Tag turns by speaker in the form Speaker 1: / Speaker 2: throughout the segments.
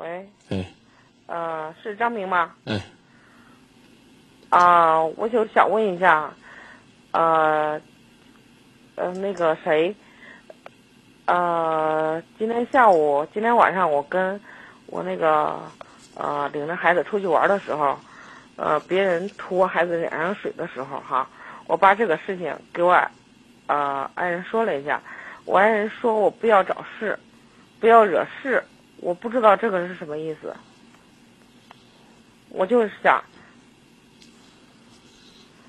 Speaker 1: 喂，
Speaker 2: 哎。
Speaker 1: 呃，是张明吗？
Speaker 2: 哎，
Speaker 1: 啊、我就想问一下，呃，呃，那个谁，呃，今天下午、今天晚上，我跟我那个呃领着孩子出去玩的时候，呃，别人吐我孩子脸上水的时候，哈，我把这个事情给我呃爱人说了一下，我爱人说我不要找事，不要惹事，我不知道这个是什么意思，我就是想。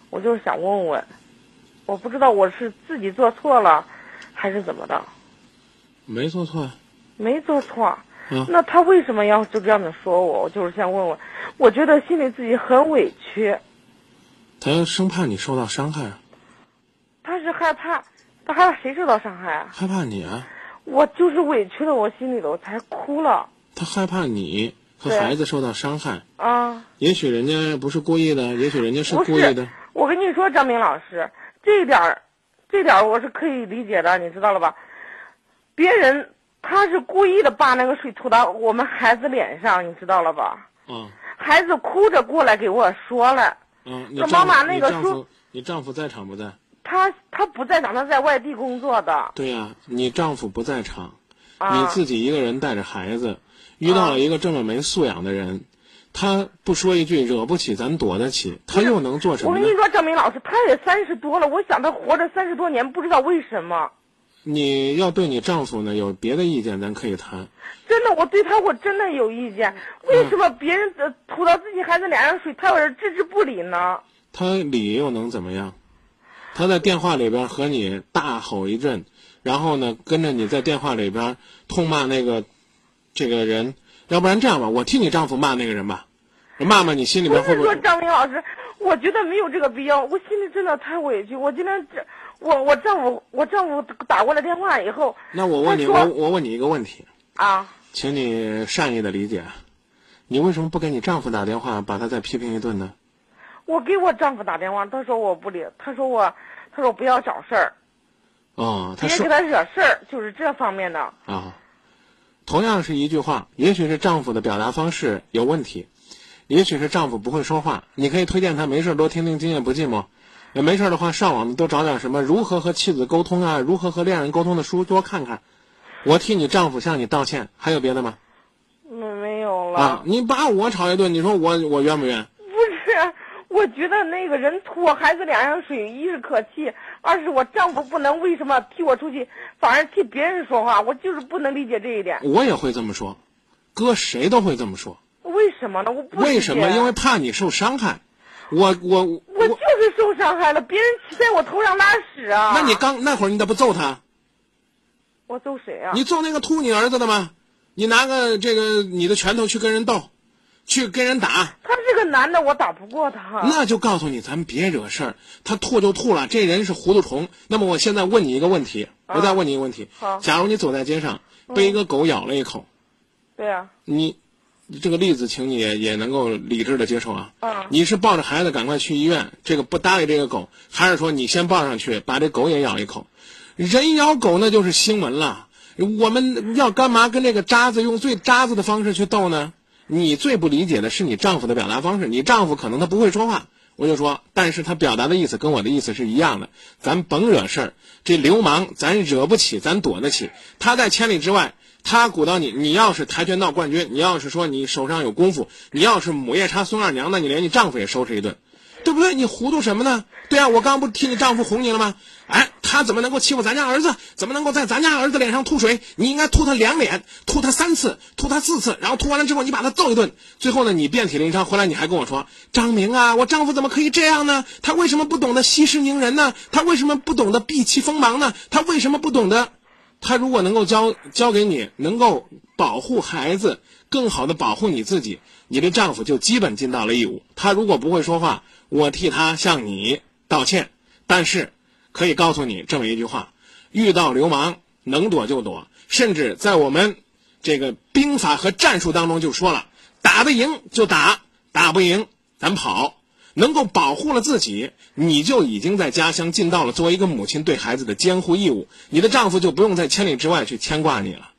Speaker 1: 我就是想问问，我不知道我是自己做错了，还是怎么的？
Speaker 2: 没做错啊。
Speaker 1: 没做错，
Speaker 2: 嗯
Speaker 1: 那他为什么要就这样的说我？我就是想问问，我觉得心里自己很委屈，
Speaker 2: 他生怕你受到伤害啊，
Speaker 1: 他是害怕，他害怕谁受到伤害啊？
Speaker 2: 害怕你啊，
Speaker 1: 我就是委屈的，我心里头才哭了
Speaker 2: 他害怕你和孩子受到伤害。
Speaker 1: 啊！
Speaker 2: 也许人家不是故意的，也许人家是故意的。，
Speaker 1: 我跟你说，张明老师，这一点儿，这点儿我是可以理解的，你知道了吧？别人他是故意的把那个水吐到我们孩子脸上，你知道了吧？
Speaker 2: 嗯
Speaker 1: 孩子哭着过来给我说了，
Speaker 2: 嗯！你
Speaker 1: 说妈妈那个书
Speaker 2: 你丈夫，你丈夫在场不在？
Speaker 1: 他他不在场，他在外地工作的
Speaker 2: 对呀、你丈夫不在场，
Speaker 1: 啊。
Speaker 2: 你自己一个人带着孩子，遇到了一个这么没素养的人，他不说一句惹不起咱躲得起，他又能做什么
Speaker 1: 我跟你？说，张明老师，他也三十多了，我想他活着三十多年，不知道为什么。
Speaker 2: 你要对你丈夫呢有别的意见，咱可以谈。
Speaker 1: 真的，我对他我真的有意见。为什么别人呃吐到自己孩子脸上水，他要是置之不理呢？
Speaker 2: 他理又能怎么样？他在电话里边和你大吼一阵，然后呢，跟着你在电话里边痛骂那个这个人。要不然这样吧，我替你丈夫骂那个人吧，骂骂你心里边会不会？
Speaker 1: 张明老师，我觉得没有这个必要，我心里真的太委屈。我今天这，我我丈夫我丈夫打过来电话以后，
Speaker 2: 那我问你，我我问你一个问题，
Speaker 1: 啊，
Speaker 2: 请你善意的理解，你为什么不给你丈夫打电话，把他再批评一顿呢？
Speaker 1: 我给我丈夫打电话，他说我不理，他说我，他说不要找事儿，
Speaker 2: 哦，他说
Speaker 1: 别给他惹事儿，就是这方面的。
Speaker 2: 啊，同样是一句话，也许是丈夫的表达方式有问题，也许是丈夫不会说话。你可以推荐他没事多听听《今夜不寂寞》，也没事的话上网多找点什么如何和妻子沟通啊，如何和恋人沟通的书多看看。我替你丈夫向你道歉，还有别的吗？
Speaker 1: 没没有了。
Speaker 2: 啊，你把我吵一顿，你说我我冤不冤？
Speaker 1: 我觉得那个人吐我孩子脸上水，一是可气，二是我丈夫不能为什么替我出去，反而替别人说话，我就是不能理解这一点。
Speaker 2: 我也会这么说，哥谁都会这么说。
Speaker 1: 为什么呢？我不
Speaker 2: 为什么？因为怕你受伤害。我我
Speaker 1: 我就是受伤害了，别人骑在我头上拉屎啊！
Speaker 2: 那你刚那会儿你咋不揍他？
Speaker 1: 我揍谁啊？
Speaker 2: 你揍那个吐你儿子的吗？你拿个这个你的拳头去跟人斗，去跟人打，
Speaker 1: 他是个男的，我打不过他。
Speaker 2: 那就告诉你，咱别惹事儿。他吐就吐了，这人是糊涂虫。那么我现在问你一个问题，我再问你一个问题：
Speaker 1: 好
Speaker 2: 假如你走在街上，被一个狗咬了一口，
Speaker 1: 对啊，
Speaker 2: 你这个例子，请你也也能够理智的接受啊。
Speaker 1: 嗯
Speaker 2: 你是抱着孩子赶快去医院，这个不搭理这个狗，还是说你先抱上去，把这狗也咬一口？人咬狗那就是新闻了。我们要干嘛跟这个渣子用最渣子的方式去斗呢？你最不理解的是你丈夫的表达方式。你丈夫可能他不会说话，我就说，但是他表达的意思跟我的意思是一样的。咱甭惹事儿，这流氓咱惹不起，咱躲得起。他在千里之外，他鼓捣你。你要是跆拳道冠军，你要是说你手上有功夫，你要是母夜叉孙二娘，那你连你丈夫也收拾一顿。对不对？你糊涂什么呢？对啊，我刚不替你丈夫哄你了吗？哎，他怎么能够欺负咱家儿子？怎么能够在咱家儿子脸上吐水？你应该吐他两脸，吐他三次，吐他四次，然后吐完了之后你把他揍一顿。最后呢，你遍体鳞伤回来，你还跟我说：“张明啊，我丈夫怎么可以这样呢？他为什么不懂得息事宁人呢？他为什么不懂得避其锋芒呢？他为什么不懂得？他如果能够教教给你，能够保护孩子，更好的保护你自己，你的丈夫就基本尽到了义务。他如果不会说话，我替他向你道歉。但是，可以告诉你这么一句话：遇到流氓，能躲就躲。甚至在我们这个兵法和战术当中就说了，打得赢就打，打不赢咱跑。能够保护了自己，你就已经在家乡尽到了作为一个母亲对孩子的监护义务。你的丈夫就不用在千里之外去牵挂你了。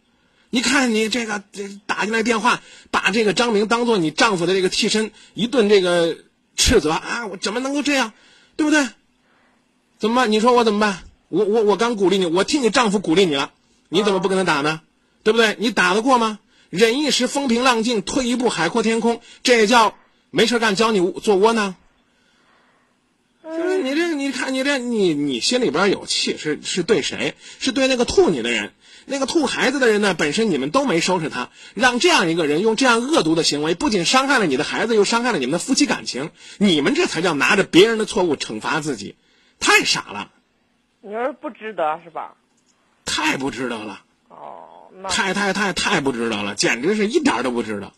Speaker 2: 你看你这个这打进来电话，把这个张明当做你丈夫的这个替身，一顿这个斥责啊！我怎么能够这样，对不对？怎么办？你说我怎么办？我我我刚鼓励你，我替你丈夫鼓励你了，你怎么不跟他打呢？对不对？你打得过吗？忍一时风平浪静，退一步海阔天空，这也叫没事干教你做窝囊。就是你这，你看你这，你你心里边有气，是是对谁？是对那个吐你的人，那个吐孩子的人呢？本身你们都没收拾他，让这样一个人用这样恶毒的行为，不仅伤害了你的孩子，又伤害了你们的夫妻感情。你们这才叫拿着别人的错误惩罚自己，太傻了。
Speaker 1: 你说不值得是吧？
Speaker 2: 太不值得了。
Speaker 1: 哦，那
Speaker 2: 太太太太不值得了，简直是一点儿都不值得，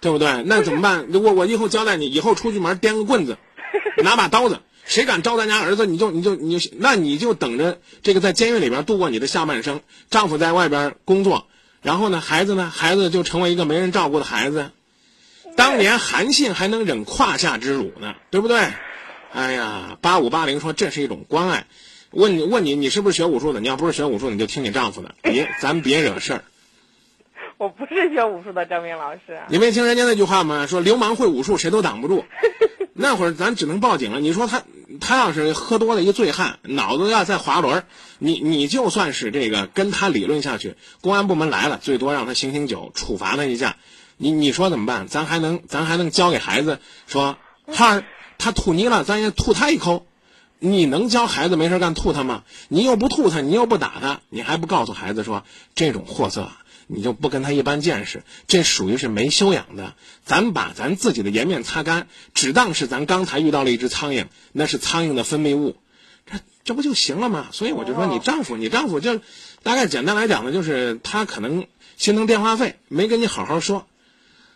Speaker 2: 对不对？那怎么办？我我以后交代你，以后出去门掂个棍子，拿把刀子，谁敢招咱家儿子，你就你就你就，那你就等着这个在监狱里边度过你的下半生。丈夫在外边工作，然后呢，孩子呢，孩子就成为一个没人照顾的孩子。当年韩信还能忍胯下之辱呢，对不对？哎呀，八五八零说这是一种关爱。问你问你，你是不是学武术的？你要不是学武术，你就听你丈夫的，别咱别惹事儿。
Speaker 1: 我不是学武术的，张明老师。
Speaker 2: 你没听人家那句话吗？说流氓会武术，谁都挡不住。那会儿咱只能报警了。你说他他要是喝多了一醉汉，脑子要再滑轮儿，你你就算是这个跟他理论下去，公安部门来了，最多让他醒醒酒，处罚他一下。你你说怎么办？咱还能咱还能教给孩子说，他他吐泥了，咱也吐他一口。你能教孩子没事干吐他吗？你又不吐他，你又不打他，你还不告诉孩子说这种货色，你就不跟他一般见识，这属于是没修养的。咱把咱自己的颜面擦干，只当是咱刚才遇到了一只苍蝇，那是苍蝇的分泌物，这这不就行了吗？所以我就说你丈夫，你丈夫就大概简单来讲呢，就是他可能心疼电话费，没跟你好好说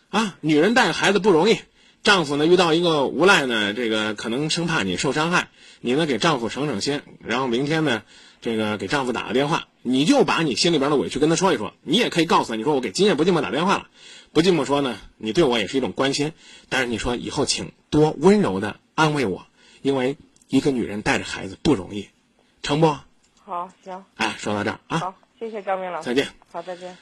Speaker 2: 啊。女人带孩子不容易。丈夫呢遇到一个无赖呢，这个可能生怕你受伤害，你呢给丈夫省省心，然后明天呢，这个给丈夫打个电话，你就把你心里边的委屈跟他说一说，你也可以告诉他，你说我给今夜不寂寞打电话了，不寂寞说呢，你对我也是一种关心，但是你说以后请多温柔的安慰我，因为一个女人带着孩子不容易，成不？
Speaker 1: 好，行，
Speaker 2: 哎，说到这儿啊，
Speaker 1: 好，谢谢张明老师。
Speaker 2: 再见。
Speaker 1: 好，再见。